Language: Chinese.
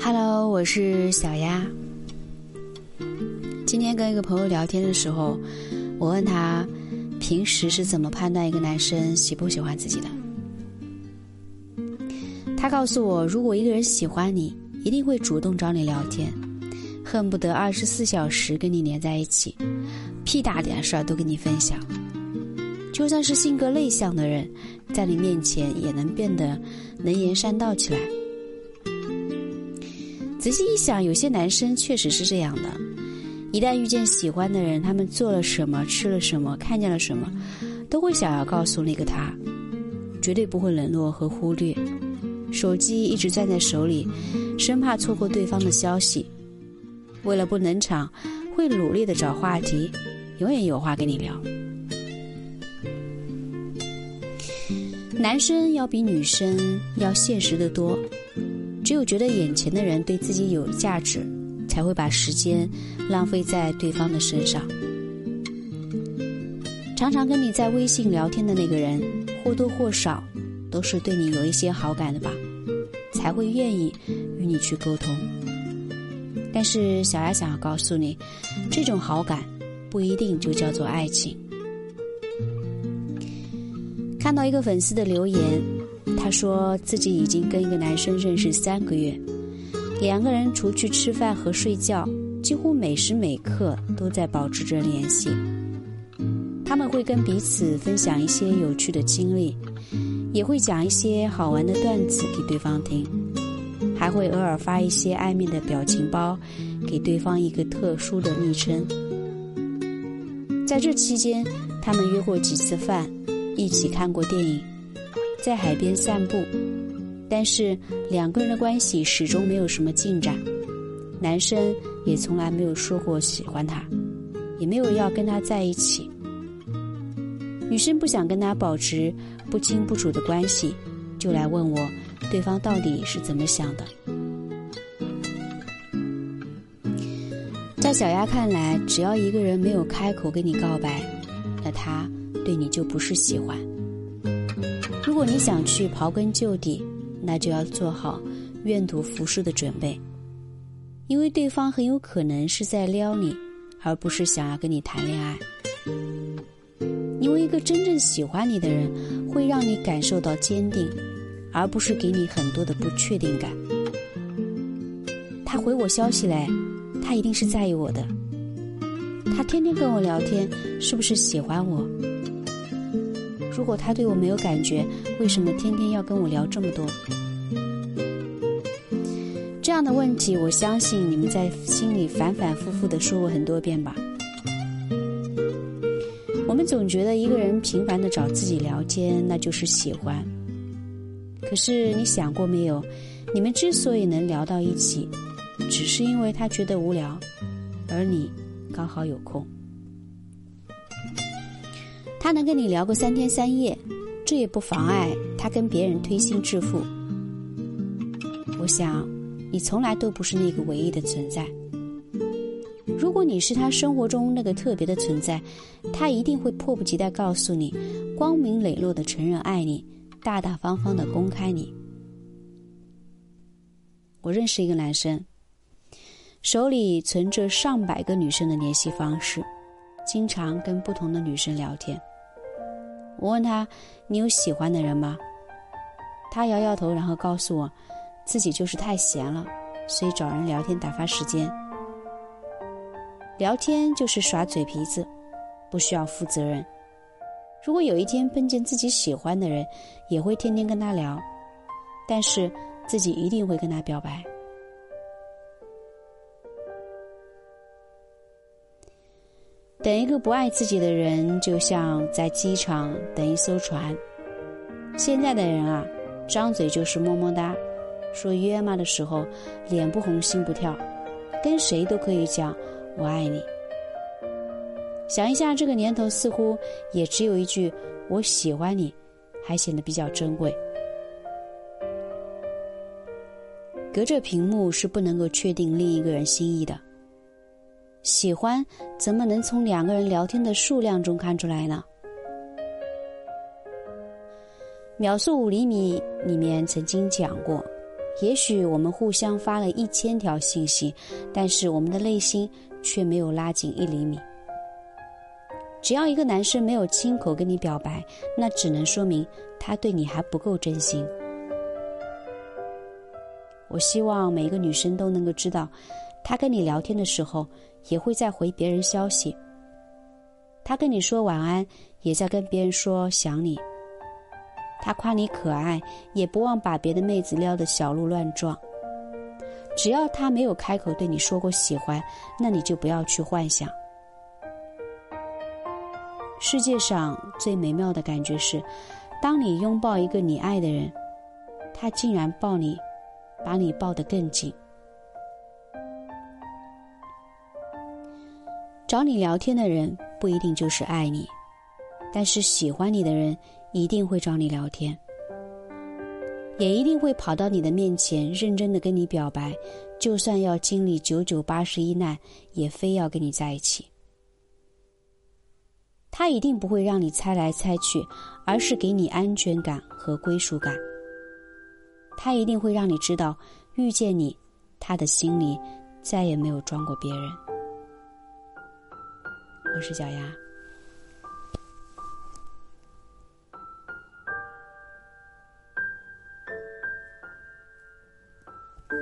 Hello，我是小丫。今天跟一个朋友聊天的时候，我问他平时是怎么判断一个男生喜不喜欢自己的。他告诉我，如果一个人喜欢你，一定会主动找你聊天，恨不得二十四小时跟你黏在一起，屁大点事儿都跟你分享。就算是性格内向的人，在你面前也能变得能言善道起来。仔细一想，有些男生确实是这样的：一旦遇见喜欢的人，他们做了什么、吃了什么、看见了什么，都会想要告诉那个他，绝对不会冷落和忽略。手机一直攥在手里，生怕错过对方的消息。为了不冷场，会努力的找话题，永远有话跟你聊。男生要比女生要现实的多。只有觉得眼前的人对自己有价值，才会把时间浪费在对方的身上。常常跟你在微信聊天的那个人，或多或少都是对你有一些好感的吧，才会愿意与你去沟通。但是小丫想要告诉你，这种好感不一定就叫做爱情。看到一个粉丝的留言。他说自己已经跟一个男生认识三个月，两个人除去吃饭和睡觉，几乎每时每刻都在保持着联系。他们会跟彼此分享一些有趣的经历，也会讲一些好玩的段子给对方听，还会偶尔发一些暧昧的表情包，给对方一个特殊的昵称。在这期间，他们约过几次饭，一起看过电影。在海边散步，但是两个人的关系始终没有什么进展。男生也从来没有说过喜欢他，也没有要跟他在一起。女生不想跟他保持不清不楚的关系，就来问我，对方到底是怎么想的？在小丫看来，只要一个人没有开口跟你告白，那他对你就不是喜欢。如果你想去刨根究底，那就要做好愿赌服输的准备，因为对方很有可能是在撩你，而不是想要跟你谈恋爱。因为一个真正喜欢你的人，会让你感受到坚定，而不是给你很多的不确定感。他回我消息嘞，他一定是在意我的。他天天跟我聊天，是不是喜欢我？如果他对我没有感觉，为什么天天要跟我聊这么多？这样的问题，我相信你们在心里反反复复的说过很多遍吧。我们总觉得一个人频繁的找自己聊天，那就是喜欢。可是你想过没有？你们之所以能聊到一起，只是因为他觉得无聊，而你刚好有空。他能跟你聊个三天三夜，这也不妨碍他跟别人推心置腹。我想，你从来都不是那个唯一的存在。如果你是他生活中那个特别的存在，他一定会迫不及待告诉你，光明磊落的承认爱你，大大方方的公开你。我认识一个男生，手里存着上百个女生的联系方式，经常跟不同的女生聊天。我问他：“你有喜欢的人吗？”他摇摇头，然后告诉我，自己就是太闲了，所以找人聊天打发时间。聊天就是耍嘴皮子，不需要负责任。如果有一天碰见自己喜欢的人，也会天天跟他聊，但是自己一定会跟他表白。等一个不爱自己的人，就像在机场等一艘船。现在的人啊，张嘴就是么么哒，说约吗的时候，脸不红心不跳，跟谁都可以讲我爱你。想一下，这个年头似乎也只有一句我喜欢你，还显得比较珍贵。隔着屏幕是不能够确定另一个人心意的。喜欢怎么能从两个人聊天的数量中看出来呢？秒速五厘米里面曾经讲过，也许我们互相发了一千条信息，但是我们的内心却没有拉近一厘米。只要一个男生没有亲口跟你表白，那只能说明他对你还不够真心。我希望每一个女生都能够知道，他跟你聊天的时候也会在回别人消息，他跟你说晚安，也在跟别人说想你。他夸你可爱，也不忘把别的妹子撩得小鹿乱撞。只要他没有开口对你说过喜欢，那你就不要去幻想。世界上最美妙的感觉是，当你拥抱一个你爱的人，他竟然抱你。把你抱得更紧。找你聊天的人不一定就是爱你，但是喜欢你的人一定会找你聊天，也一定会跑到你的面前认真的跟你表白，就算要经历九九八十一难，也非要跟你在一起。他一定不会让你猜来猜去，而是给你安全感和归属感。他一定会让你知道，遇见你，他的心里再也没有装过别人。我是小丫。